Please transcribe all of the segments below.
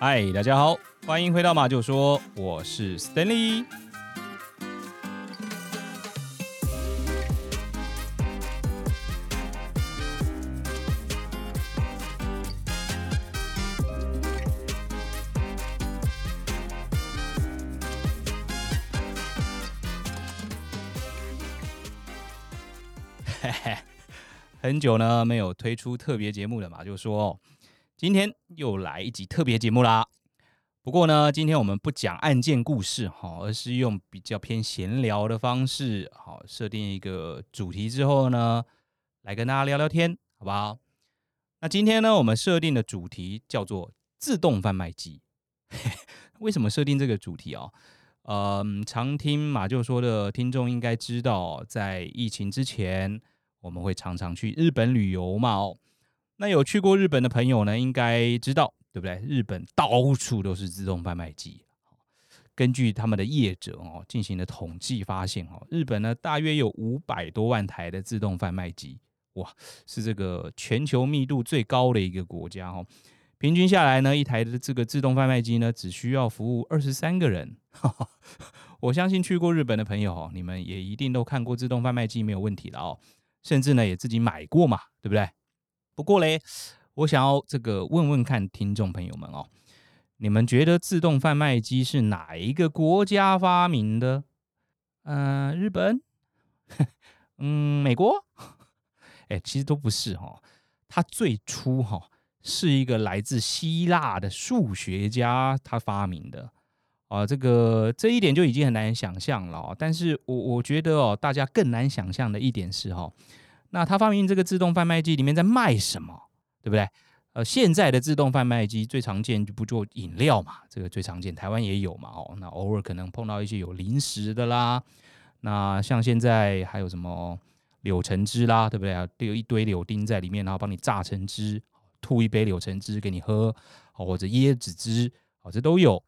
嗨，大家好，欢迎回到马就说，我是 Stanley。嘿嘿，很久呢没有推出特别节目了嘛，就说。今天又来一集特别节目啦。不过呢，今天我们不讲案件故事哈，而是用比较偏闲聊的方式，好，设定一个主题之后呢，来跟大家聊聊天，好不好？那今天呢，我们设定的主题叫做自动贩卖机。为什么设定这个主题啊？嗯，常听马就说的听众应该知道，在疫情之前，我们会常常去日本旅游嘛。哦。那有去过日本的朋友呢，应该知道，对不对？日本到处都是自动贩卖机。根据他们的业者哦进行的统计发现哦，日本呢大约有五百多万台的自动贩卖机，哇，是这个全球密度最高的一个国家哦。平均下来呢，一台的这个自动贩卖机呢，只需要服务二十三个人。我相信去过日本的朋友哦，你们也一定都看过自动贩卖机没有问题了哦，甚至呢也自己买过嘛，对不对？不过嘞，我想要这个问问看听众朋友们哦，你们觉得自动贩卖机是哪一个国家发明的？嗯、日本？嗯，美国？哎，其实都不是哈、哦，它最初哈、哦、是一个来自希腊的数学家他发明的啊，这个这一点就已经很难想象了、但是我我觉得哦，大家更难想象的一点是哈、哦。那他发明这个自动贩卖机里面在卖什么，对不对？呃，现在的自动贩卖机最常见就不做饮料嘛，这个最常见，台湾也有嘛。哦，那偶尔可能碰到一些有零食的啦。那像现在还有什么柳橙汁啦，对不对啊？有一堆柳丁在里面，然后帮你榨成汁，吐一杯柳橙汁给你喝，或者椰子汁，哦，这都有。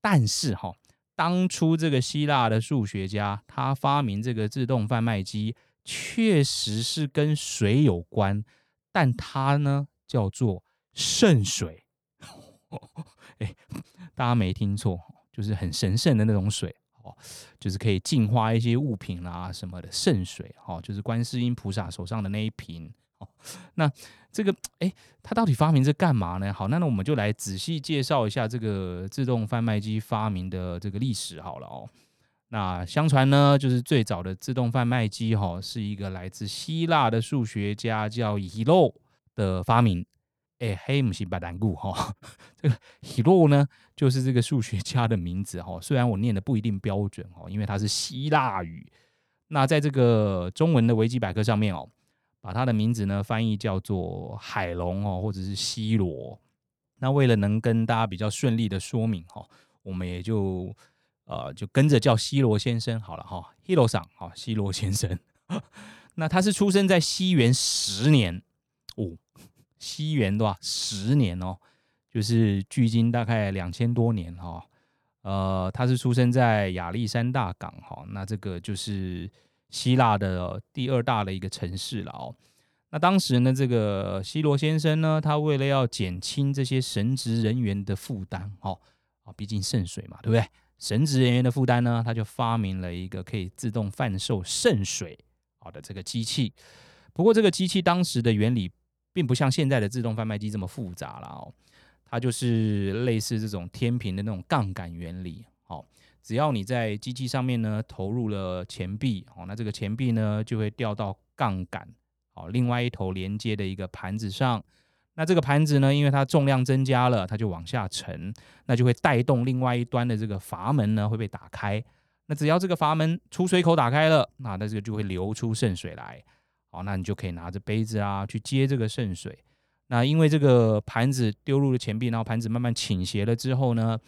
但是哈，当初这个希腊的数学家他发明这个自动贩卖机。确实是跟水有关，但它呢叫做圣水。哎，大家没听错，就是很神圣的那种水哦，就是可以净化一些物品啊什么的圣水哦，就是观世音菩萨手上的那一瓶哦。那这个哎，他到底发明这干嘛呢？好，那那我们就来仔细介绍一下这个自动贩卖机发明的这个历史好了哦。那相传呢，就是最早的自动贩卖机哈，是一个来自希腊的数学家叫希洛的发明。哎，嘿，姆西巴丹固哈，这个希洛呢，就是这个数学家的名字哈。虽然我念的不一定标准哈，因为它是希腊语。那在这个中文的维基百科上面哦，把他的名字呢翻译叫做海龙哦，或者是希罗。那为了能跟大家比较顺利的说明哈，我们也就。呃，就跟着叫希罗先生好了哈，希罗上哈，希罗先生。那他是出生在西元十年哦，西元多少？十年哦，就是距今大概两千多年哈。呃，他是出生在亚历山大港哈，那这个就是希腊的第二大的一个城市了哦。那当时呢，这个希罗先生呢，他为了要减轻这些神职人员的负担哦，啊，毕竟圣水嘛，对不对？神职人员的负担呢，他就发明了一个可以自动贩售圣水好的这个机器。不过这个机器当时的原理并不像现在的自动贩卖机这么复杂了哦，它就是类似这种天平的那种杠杆原理。好，只要你在机器上面呢投入了钱币，哦，那这个钱币呢就会掉到杠杆好另外一头连接的一个盘子上。那这个盘子呢，因为它重量增加了，它就往下沉，那就会带动另外一端的这个阀门呢会被打开。那只要这个阀门出水口打开了，那那这个就会流出圣水来。好，那你就可以拿着杯子啊去接这个圣水。那因为这个盘子丢入了钱币，然后盘子慢慢倾斜了之后呢，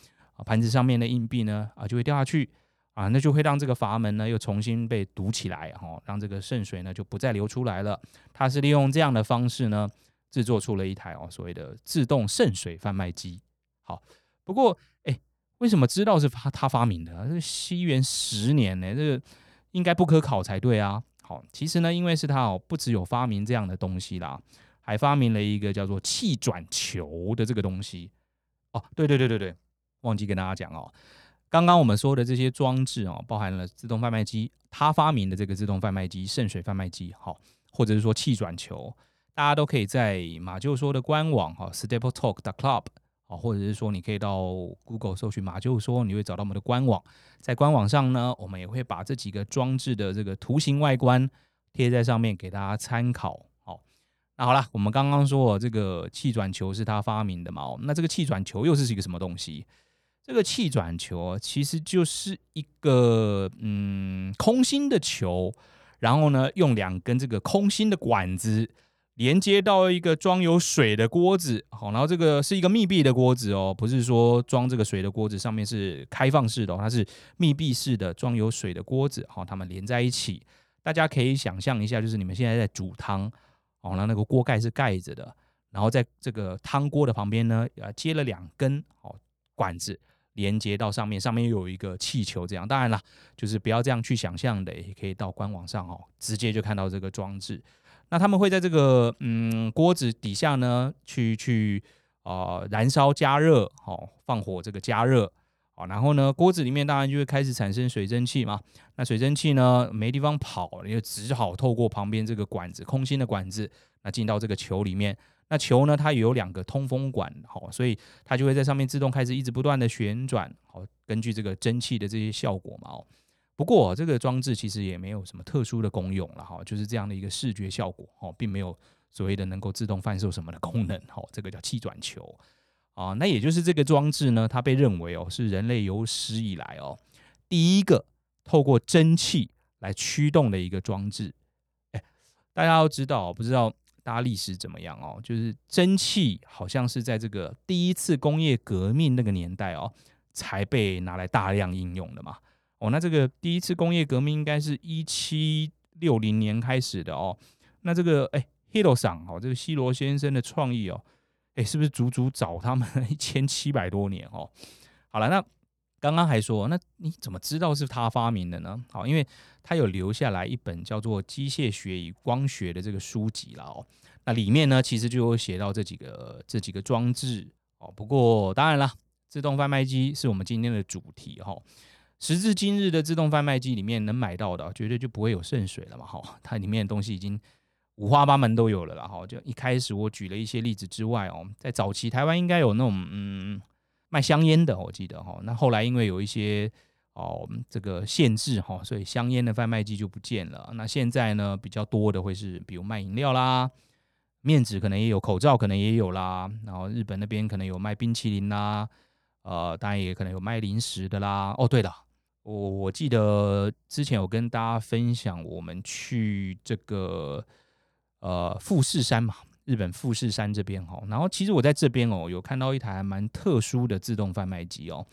盘子上面的硬币呢啊就会掉下去啊，那就会让这个阀门呢又重新被堵起来，哈，让这个圣水呢就不再流出来了。它是利用这样的方式呢。制作出了一台哦，所谓的自动圣水贩卖机。好，不过哎，为什么知道是他他发明的？这西元十年呢，这个应该不可考才对啊。好，其实呢，因为是他哦，不只有发明这样的东西啦，还发明了一个叫做气转球的这个东西。哦，对对对对对，忘记跟大家讲哦。刚刚我们说的这些装置哦，包含了自动贩卖机，他发明的这个自动贩卖机——渗水贩卖机，好，或者是说气转球，大家都可以在马厩说的官网哈，stapletalk.club，好，或者是说你可以到 Google 搜寻马厩说，你会找到我们的官网。在官网上呢，我们也会把这几个装置的这个图形外观贴在上面给大家参考。好，那好了，我们刚刚说这个气转球是他发明的嘛？那这个气转球又是一个什么东西？这个气转球其实就是一个嗯空心的球，然后呢用两根这个空心的管子连接到一个装有水的锅子，好，然后这个是一个密闭的锅子哦，不是说装这个水的锅子上面是开放式的，它是密闭式的装有水的锅子，好，它们连在一起，大家可以想象一下，就是你们现在在煮汤，哦，然后那个锅盖是盖着的，然后在这个汤锅的旁边呢，呃，接了两根哦管子。连接到上面，上面又有一个气球，这样当然了，就是不要这样去想象的，也可以到官网上哦，直接就看到这个装置。那他们会在这个嗯锅子底下呢，去去啊、燃烧加热，哦，放火这个加热，好，然后呢锅子里面当然就会开始产生水蒸气嘛。那水蒸气呢没地方跑，你就只好透过旁边这个管子，空心的管子，那进到这个球里面。那球呢，它有两个通风管，好，所以它就会在上面自动开始一直不断的旋转，好，根据这个蒸汽的这些效果嘛，哦。不过这个装置其实也没有什么特殊的功用了，哈，就是这样的一个视觉效果，哦，并没有所谓的能够自动贩售什么的功能，好，这个叫气转球，啊，那也就是这个装置呢，它被认为哦是人类有史以来哦第一个透过蒸汽来驱动的一个装置，大家都知道，不知道。大家历史怎么样哦？就是蒸汽好像是在这个第一次工业革命那个年代哦，才被拿来大量应用的嘛。哦，那这个第一次工业革命应该是一七六零年开始的哦。那这个哎，Hiro 桑哦，这个西罗先生的创意哦，哎，是不是足足早他们一千七百多年哦？好了，那刚刚还说，那你怎么知道是他发明的呢？好，因为他有留下来一本叫做《机械学与光学》的这个书籍了哦。那里面呢，其实就有写到这几个这几个装置哦。不过当然了，自动贩卖机是我们今天的主题哈。时至今日的自动贩卖机里面能买到的，绝对就不会有渗水了嘛哈。它里面的东西已经五花八门都有了啦哈。就一开始我举了一些例子之外哦，在早期台湾应该有那种嗯卖香烟的，我记得哈。那后来因为有一些哦这个限制哈，所以香烟的贩卖机就不见了。那现在呢，比较多的会是比如卖饮料啦。面纸可能也有，口罩可能也有啦，然后日本那边可能有卖冰淇淋啦，呃，当然也可能有卖零食的啦。哦，对了，我我记得之前有跟大家分享，我们去这个呃富士山嘛，日本富士山这边哈，然后其实我在这边哦，有看到一台还蛮特殊的自动贩卖机哦，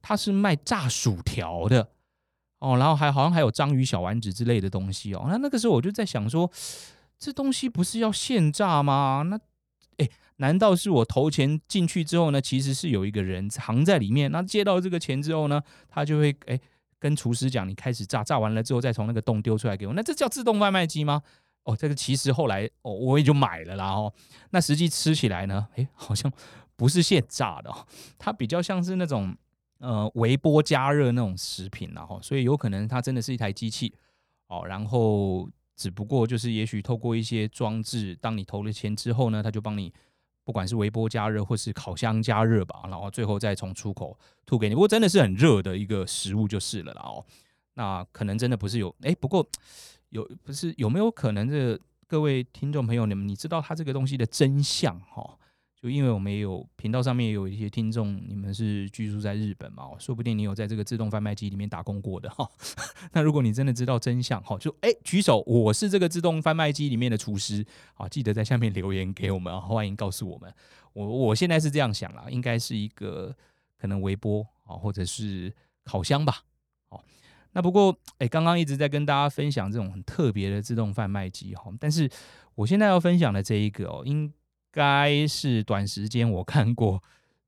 它是卖炸薯条的哦，然后还好像还有章鱼小丸子之类的东西哦，那那个时候我就在想说。这东西不是要现炸吗？那，哎，难道是我投钱进去之后呢？其实是有一个人藏在里面。那接到这个钱之后呢，他就会哎跟厨师讲：“你开始炸，炸完了之后再从那个洞丢出来给我。”那这叫自动贩卖机吗？哦，这个其实后来哦我也就买了啦。哦，那实际吃起来呢，哎，好像不是现炸的哦，它比较像是那种呃微波加热那种食品，然后所以有可能它真的是一台机器哦，然后。只不过就是，也许透过一些装置，当你投了钱之后呢，他就帮你，不管是微波加热或是烤箱加热吧，然后最后再从出口吐给你。不过真的是很热的一个食物就是了啦哦。那可能真的不是有哎，不过有不是有没有可能这各位听众朋友，你们你知道它这个东西的真相哈？因为我们也有频道上面也有一些听众，你们是居住在日本嘛？说不定你有在这个自动贩卖机里面打工过的哈。那如果你真的知道真相哈，就哎举手，我是这个自动贩卖机里面的厨师啊，记得在下面留言给我们，欢迎告诉我们。我我现在是这样想啦，应该是一个可能微波啊，或者是烤箱吧。好，那不过哎，刚刚一直在跟大家分享这种很特别的自动贩卖机哈，但是我现在要分享的这一个哦，应该是短时间我看过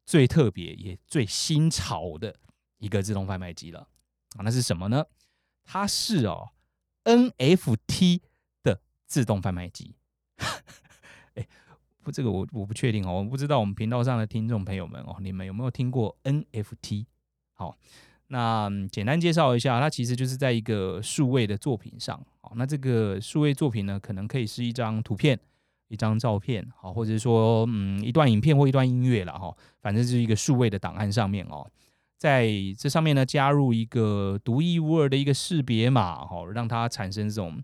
最特别也最新潮的一个自动贩卖机了啊！那是什么呢？它是哦 NFT 的自动贩卖机。哎，不，这个我我不确定哦，我不知道我们频道上的听众朋友们哦，你们有没有听过 NFT？好，那简单介绍一下，它其实就是在一个数位的作品上，好，那这个数位作品呢，可能可以是一张图片、一张照片，好，或者说嗯一段影片或一段音乐了哈，反正就是一个数位的档案上面哦，在这上面呢加入一个独一无二的一个识别码，哈，让它产生这种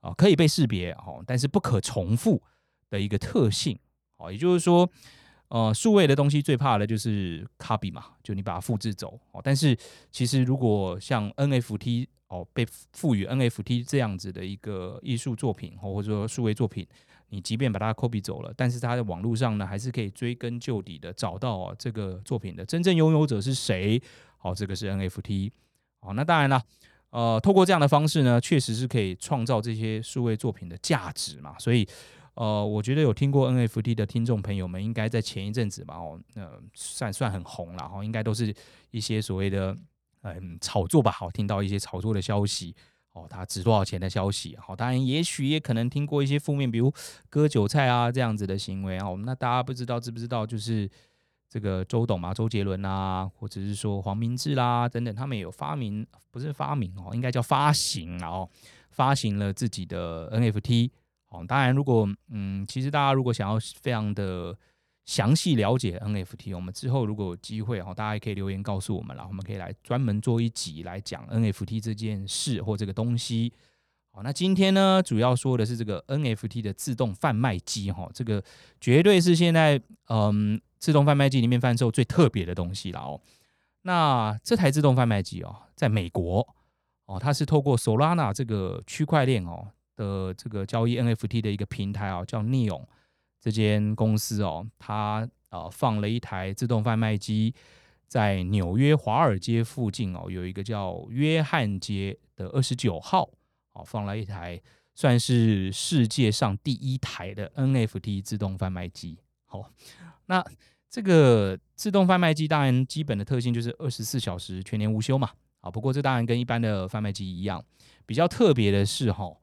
啊可以被识别，哦，但是不可重复。的一个特性，哦，也就是说，呃，数位的东西最怕的就是 copy 嘛，就你把它复制走，哦，但是其实如果像 NFT 哦，被赋予 NFT 这样子的一个艺术作品哦，或者说数位作品，你即便把它 copy 走了，但是它在网络上呢，还是可以追根究底的找到哦，这个作品的真正拥有者是谁，好，这个是 NFT，好，那当然了，呃，透过这样的方式呢，确实是可以创造这些数位作品的价值嘛，所以。呃，我觉得有听过 NFT 的听众朋友们，应该在前一阵子吧，哦，呃，算算很红了，哈，应该都是一些所谓的嗯炒作吧，好，听到一些炒作的消息，哦，它值多少钱的消息，好，当然也许也可能听过一些负面，比如割韭菜啊这样子的行为，哦，那大家不知道知不知道，就是这个周董嘛，周杰伦啊，或者是说黄明志啦等等，他们也有发明，不是发明哦，应该叫发行，然后发行了自己的 NFT。哦，当然，如果嗯，其实大家如果想要非常的详细了解 NFT，我们之后如果有机会哈，大家也可以留言告诉我们，然后我们可以来专门做一集来讲 NFT 这件事或这个东西。好，那今天呢，主要说的是这个 NFT 的自动贩卖机哈，这个绝对是现在嗯自动贩卖机里面贩售最特别的东西了哦。那这台自动贩卖机哦，在美国哦，它是透过 Solana 这个区块链哦。的这个交易 NFT 的一个平台啊，叫 Neon 这间公司哦，它啊放了一台自动贩卖机在纽约华尔街附近哦，有一个叫约翰街的二十九号哦，放了一台算是世界上第一台的 NFT 自动贩卖机。好，那这个自动贩卖机当然基本的特性就是二十四小时全年无休嘛。啊，不过这当然跟一般的贩卖机一样，比较特别的是哈。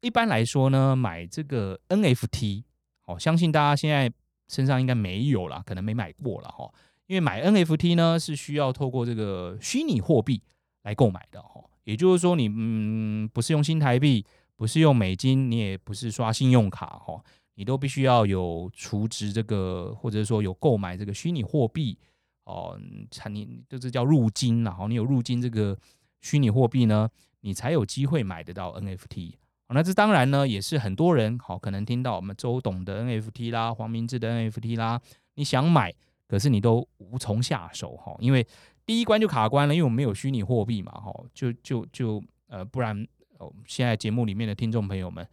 一般来说呢，买这个 NFT，哦，相信大家现在身上应该没有了，可能没买过了哈。因为买 NFT 呢是需要透过这个虚拟货币来购买的哈。也就是说，你嗯不是用新台币，不是用美金，你也不是刷信用卡哈，你都必须要有储值这个，或者说有购买这个虚拟货币哦，才你就是叫入金然后你有入金这个虚拟货币呢，你才有机会买得到 NFT。那这当然呢，也是很多人好可能听到我们周董的 NFT 啦，黄明志的 NFT 啦，你想买，可是你都无从下手哈，因为第一关就卡关了，因为我们没有虚拟货币嘛哈，就就就呃，不然哦，现在节目里面的听众朋友们，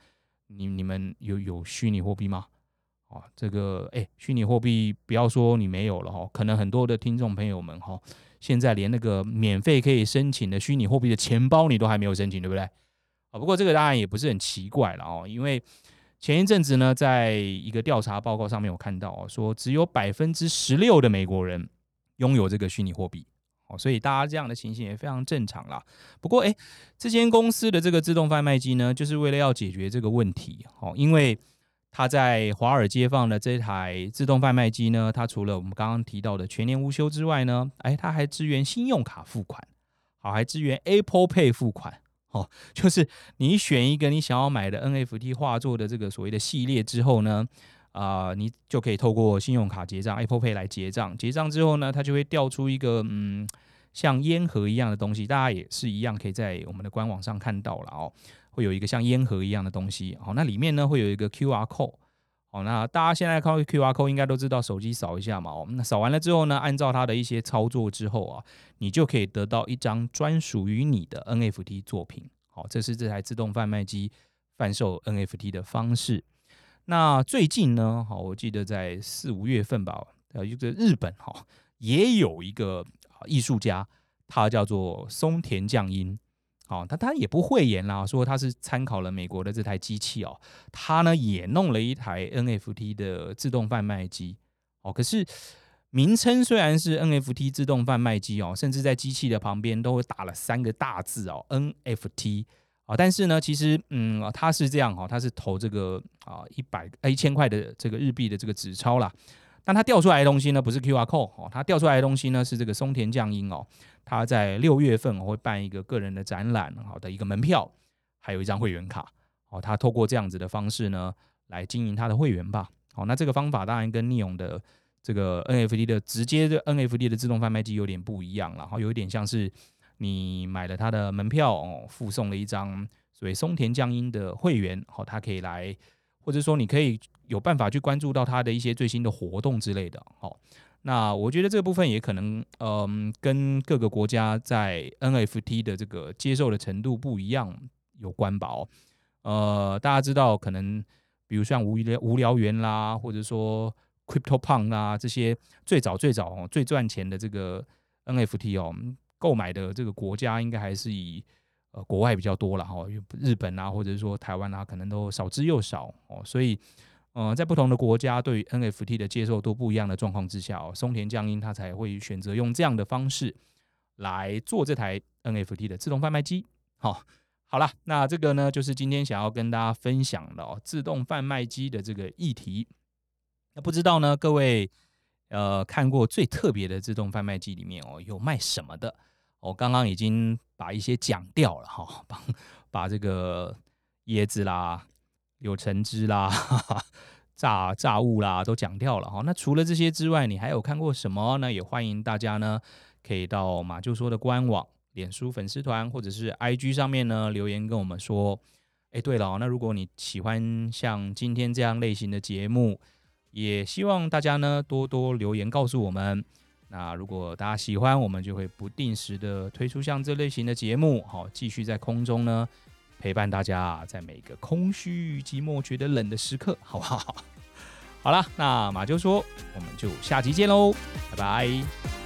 你你们有有虚拟货币吗？哦，这个哎，虚拟货币不要说你没有了哈，可能很多的听众朋友们哈，现在连那个免费可以申请的虚拟货币的钱包你都还没有申请，对不对？啊，不过这个当然也不是很奇怪了哦，因为前一阵子呢，在一个调查报告上面有看到哦，说只有百分之十六的美国人拥有这个虚拟货币，哦，所以大家这样的情形也非常正常啦。不过，诶，这间公司的这个自动贩卖机呢，就是为了要解决这个问题，哦，因为它在华尔街放的这台自动贩卖机呢，它除了我们刚刚提到的全年无休之外呢，诶，它还支援信用卡付款，好，还支援 Apple Pay 付款。哦，就是你选一个你想要买的 NFT 画作的这个所谓的系列之后呢，啊、你就可以透过信用卡结账，Apple Pay 来结账。结账之后呢，它就会调出一个嗯，像烟盒一样的东西，大家也是一样可以在我们的官网上看到了哦，会有一个像烟盒一样的东西。好，那里面呢会有一个 QR code。好，那大家现在看 QR code 应该都知道，手机扫一下嘛。哦，那扫完了之后呢，按照它的一些操作之后啊，你就可以得到一张专属于你的 NFT 作品。好，这是这台自动贩卖机贩售 NFT 的方式。那最近呢，好，我记得在四五月份吧，呃，一个日本哈也有一个艺术家，他叫做松田将英。哦，他他也不讳言啦，说他是参考了美国的这台机器哦，他呢也弄了一台 NFT 的自动贩卖机哦。可是名称虽然是 NFT 自动贩卖机哦，甚至在机器的旁边都会打了三个大字哦，NFT 啊，但是呢，其实嗯，他是这样哈，他是投这个啊一百呃一千块的这个日币的这个纸钞啦。但它调出来的东西呢，不是 QR code 哦，它调出来的东西呢是这个松田降英哦，他在六月份会办一个个人的展览，好的一个门票，还有一张会员卡哦，他透过这样子的方式呢来经营他的会员吧。好，那这个方法当然跟 Neon 的这个 NFT 的直接的 NFT 的自动贩卖机有点不一样，然后有一点像是。你买了他的门票哦，附送了一张所谓松田将英的会员，好，他可以来，或者说你可以有办法去关注到他的一些最新的活动之类的，好，那我觉得这部分也可能，嗯，跟各个国家在 NFT 的这个接受的程度不一样有关吧，哦，呃，大家知道可能，比如像无聊无聊猿啦，或者说 CryptoPunk 啦这些最早最早哦最赚钱的这个 NFT 哦。购买的这个国家应该还是以呃国外比较多了哈，日本啊，或者是说台湾啊，可能都少之又少哦。所以，呃，在不同的国家对于 NFT 的接受度不一样的状况之下哦，松田将英他才会选择用这样的方式来做这台 NFT 的自动贩卖机。好，好了，那这个呢，就是今天想要跟大家分享的哦，自动贩卖机的这个议题。那不知道呢，各位呃看过最特别的自动贩卖机里面哦，有卖什么的？我刚刚已经把一些讲掉了哈，把把这个椰子啦、有橙汁啦、炸炸物啦都讲掉了哈。那除了这些之外，你还有看过什么呢？也欢迎大家呢可以到马就说的官网、脸书粉丝团或者是 IG 上面呢留言跟我们说。哎，对了，那如果你喜欢像今天这样类型的节目，也希望大家呢多多留言告诉我们。那如果大家喜欢，我们就会不定时的推出像这类型的节目，好，继续在空中呢陪伴大家，在每个空虚、寂寞、觉得冷的时刻，好不好？好了，那马就说，我们就下集见喽，拜拜。